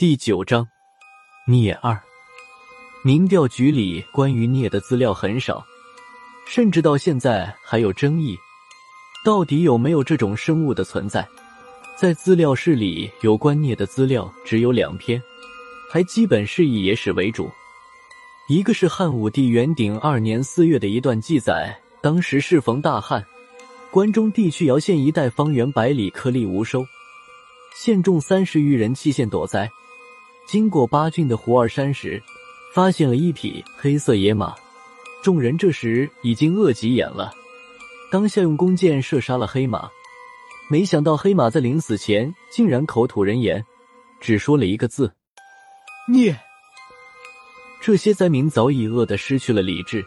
第九章，聂二。民调局里关于聂的资料很少，甚至到现在还有争议，到底有没有这种生物的存在？在资料室里，有关聂的资料只有两篇，还基本是以野史为主。一个是汉武帝元鼎二年四月的一段记载，当时适逢大旱，关中地区姚县一带方圆百里颗粒无收，县众三十余人弃县躲灾。经过八郡的胡二山时，发现了一匹黑色野马。众人这时已经饿急眼了，当下用弓箭射杀了黑马。没想到黑马在临死前竟然口吐人言，只说了一个字：“孽。”这些灾民早已饿得失去了理智，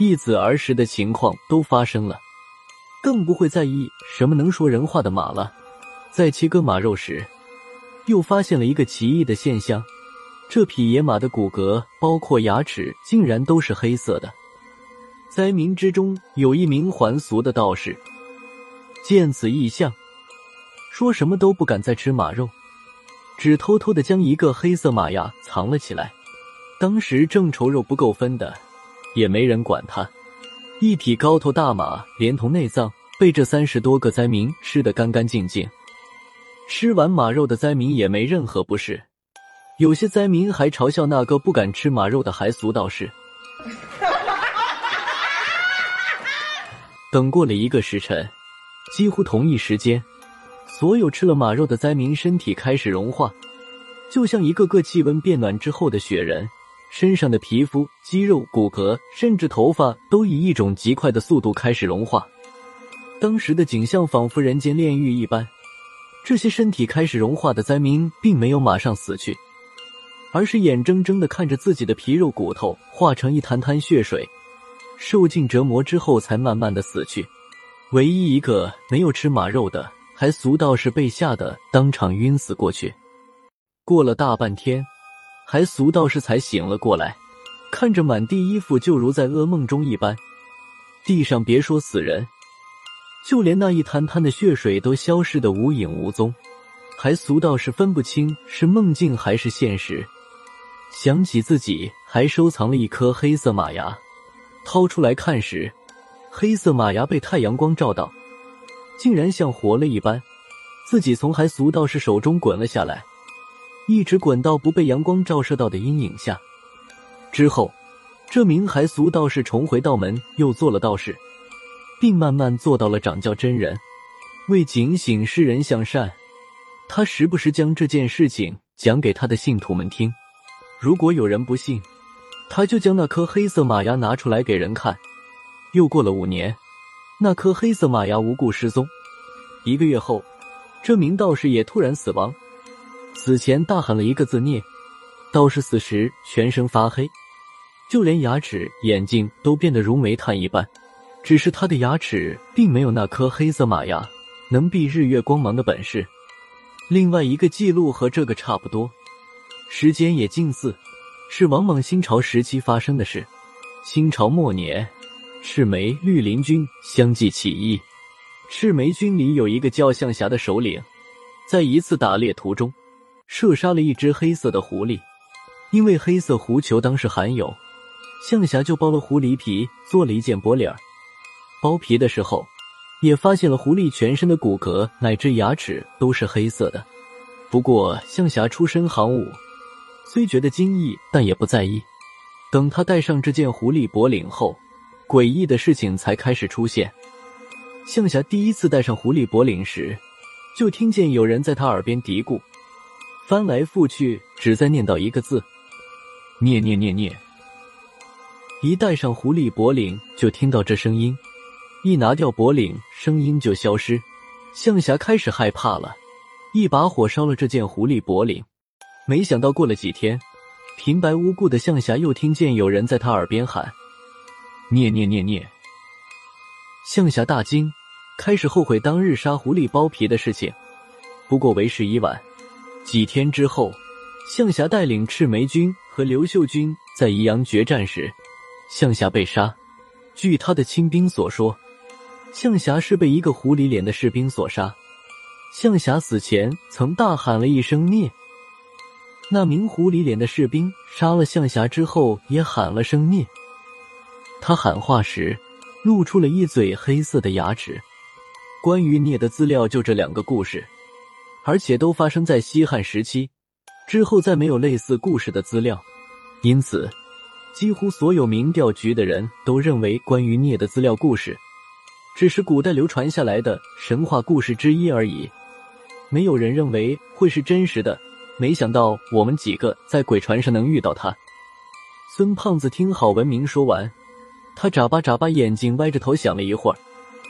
一子儿时的情况都发生了，更不会在意什么能说人话的马了。在切割马肉时。又发现了一个奇异的现象：这匹野马的骨骼，包括牙齿，竟然都是黑色的。灾民之中有一名还俗的道士，见此异象，说什么都不敢再吃马肉，只偷偷的将一个黑色马牙藏了起来。当时正愁肉不够分的，也没人管他。一匹高头大马，连同内脏，被这三十多个灾民吃得干干净净。吃完马肉的灾民也没任何不适，有些灾民还嘲笑那个不敢吃马肉的还俗道士。等过了一个时辰，几乎同一时间，所有吃了马肉的灾民身体开始融化，就像一个个气温变暖之后的雪人，身上的皮肤、肌肉、骨骼，甚至头发，都以一种极快的速度开始融化。当时的景象仿佛人间炼狱一般。这些身体开始融化的灾民，并没有马上死去，而是眼睁睁的看着自己的皮肉骨头化成一滩滩血水，受尽折磨之后才慢慢的死去。唯一一个没有吃马肉的，还俗道士被吓得当场晕死过去。过了大半天，还俗道士才醒了过来，看着满地衣服，就如在噩梦中一般。地上别说死人。就连那一滩滩的血水都消失的无影无踪，还俗到是分不清是梦境还是现实。想起自己还收藏了一颗黑色马牙，掏出来看时，黑色马牙被太阳光照到，竟然像活了一般。自己从还俗道士手中滚了下来，一直滚到不被阳光照射到的阴影下。之后，这名还俗道士重回道门，又做了道士。并慢慢做到了掌教真人。为警醒世人向善，他时不时将这件事情讲给他的信徒们听。如果有人不信，他就将那颗黑色马牙拿出来给人看。又过了五年，那颗黑色马牙无故失踪。一个月后，这名道士也突然死亡，死前大喊了一个字“孽”。道士死时全身发黑，就连牙齿、眼睛都变得如煤炭一般。只是他的牙齿并没有那颗黑色马牙能避日月光芒的本事。另外一个记录和这个差不多，时间也近似，是王莽新朝时期发生的事。清朝末年，赤眉绿林军相继起义，赤眉军里有一个叫向侠的首领，在一次打猎途中射杀了一只黑色的狐狸，因为黑色狐裘当时罕有，向侠就剥了狐狸皮做了一件脖领儿。剥皮的时候，也发现了狐狸全身的骨骼乃至牙齿都是黑色的。不过向霞出身行伍，虽觉得惊异，但也不在意。等他戴上这件狐狸脖领后，诡异的事情才开始出现。向霞第一次戴上狐狸脖领时，就听见有人在他耳边嘀咕，翻来覆去只在念叨一个字：“念念念念。”一戴上狐狸脖领，就听到这声音。一拿掉脖领，声音就消失。向霞开始害怕了，一把火烧了这件狐狸脖领。没想到过了几天，平白无故的向霞又听见有人在他耳边喊：“念念念念。”向霞大惊，开始后悔当日杀狐狸剥皮的事情。不过为时已晚。几天之后，向霞带领赤眉军和刘秀军在宜阳决战时，向霞被杀。据他的亲兵所说。向霞是被一个狐狸脸的士兵所杀。向霞死前曾大喊了一声“孽”，那名狐狸脸的士兵杀了象霞之后，也喊了声“孽”。他喊话时，露出了一嘴黑色的牙齿。关于孽的资料就这两个故事，而且都发生在西汉时期。之后再没有类似故事的资料，因此几乎所有民调局的人都认为关于孽的资料故事，只是古代流传下来的神话故事之一而已。没有人认为会是真实的。没想到我们几个在鬼船上能遇到他。孙胖子听郝文明说完，他眨巴眨巴眼睛，歪着头想了一会儿，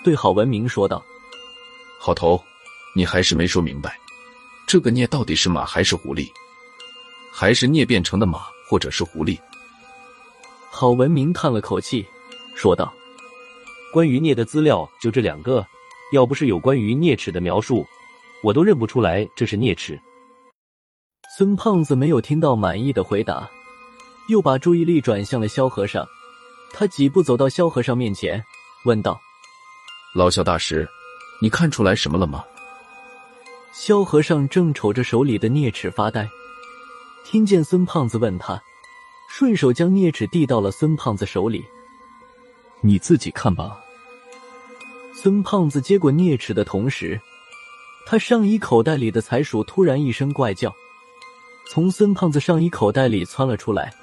对郝文明说道：“郝头，你还是没说明白，这个孽到底是马还是狐狸？还是孽变成的马，或者是狐狸？”郝文明叹了口气，说道：“关于聂的资料就这两个，要不是有关于聂齿的描述，我都认不出来这是聂齿。”孙胖子没有听到满意的回答，又把注意力转向了萧和尚。他几步走到萧和尚面前，问道：“老萧大师，你看出来什么了吗？”萧和尚正瞅着手里的啮齿发呆，听见孙胖子问他，顺手将啮齿递到了孙胖子手里：“你自己看吧。”孙胖子接过啮齿的同时，他上衣口袋里的财鼠突然一声怪叫。从孙胖子上衣口袋里窜了出来，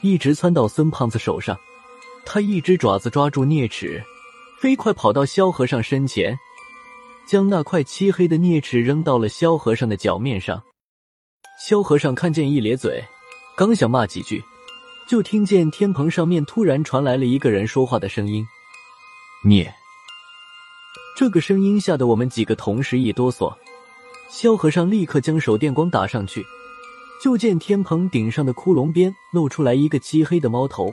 一直窜到孙胖子手上。他一只爪子抓住啮齿，飞快跑到萧和尚身前，将那块漆黑的啮齿扔到了萧和尚的脚面上。萧和尚看见一咧嘴，刚想骂几句，就听见天棚上面突然传来了一个人说话的声音：“孽！”这个声音吓得我们几个同时一哆嗦。萧和尚立刻将手电光打上去。就见天棚顶上的窟窿边露出来一个漆黑的猫头，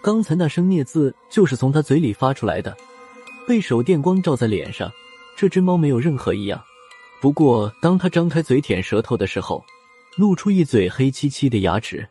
刚才那声孽字就是从他嘴里发出来的。被手电光照在脸上，这只猫没有任何异样。不过，当他张开嘴舔舌头的时候，露出一嘴黑漆漆的牙齿。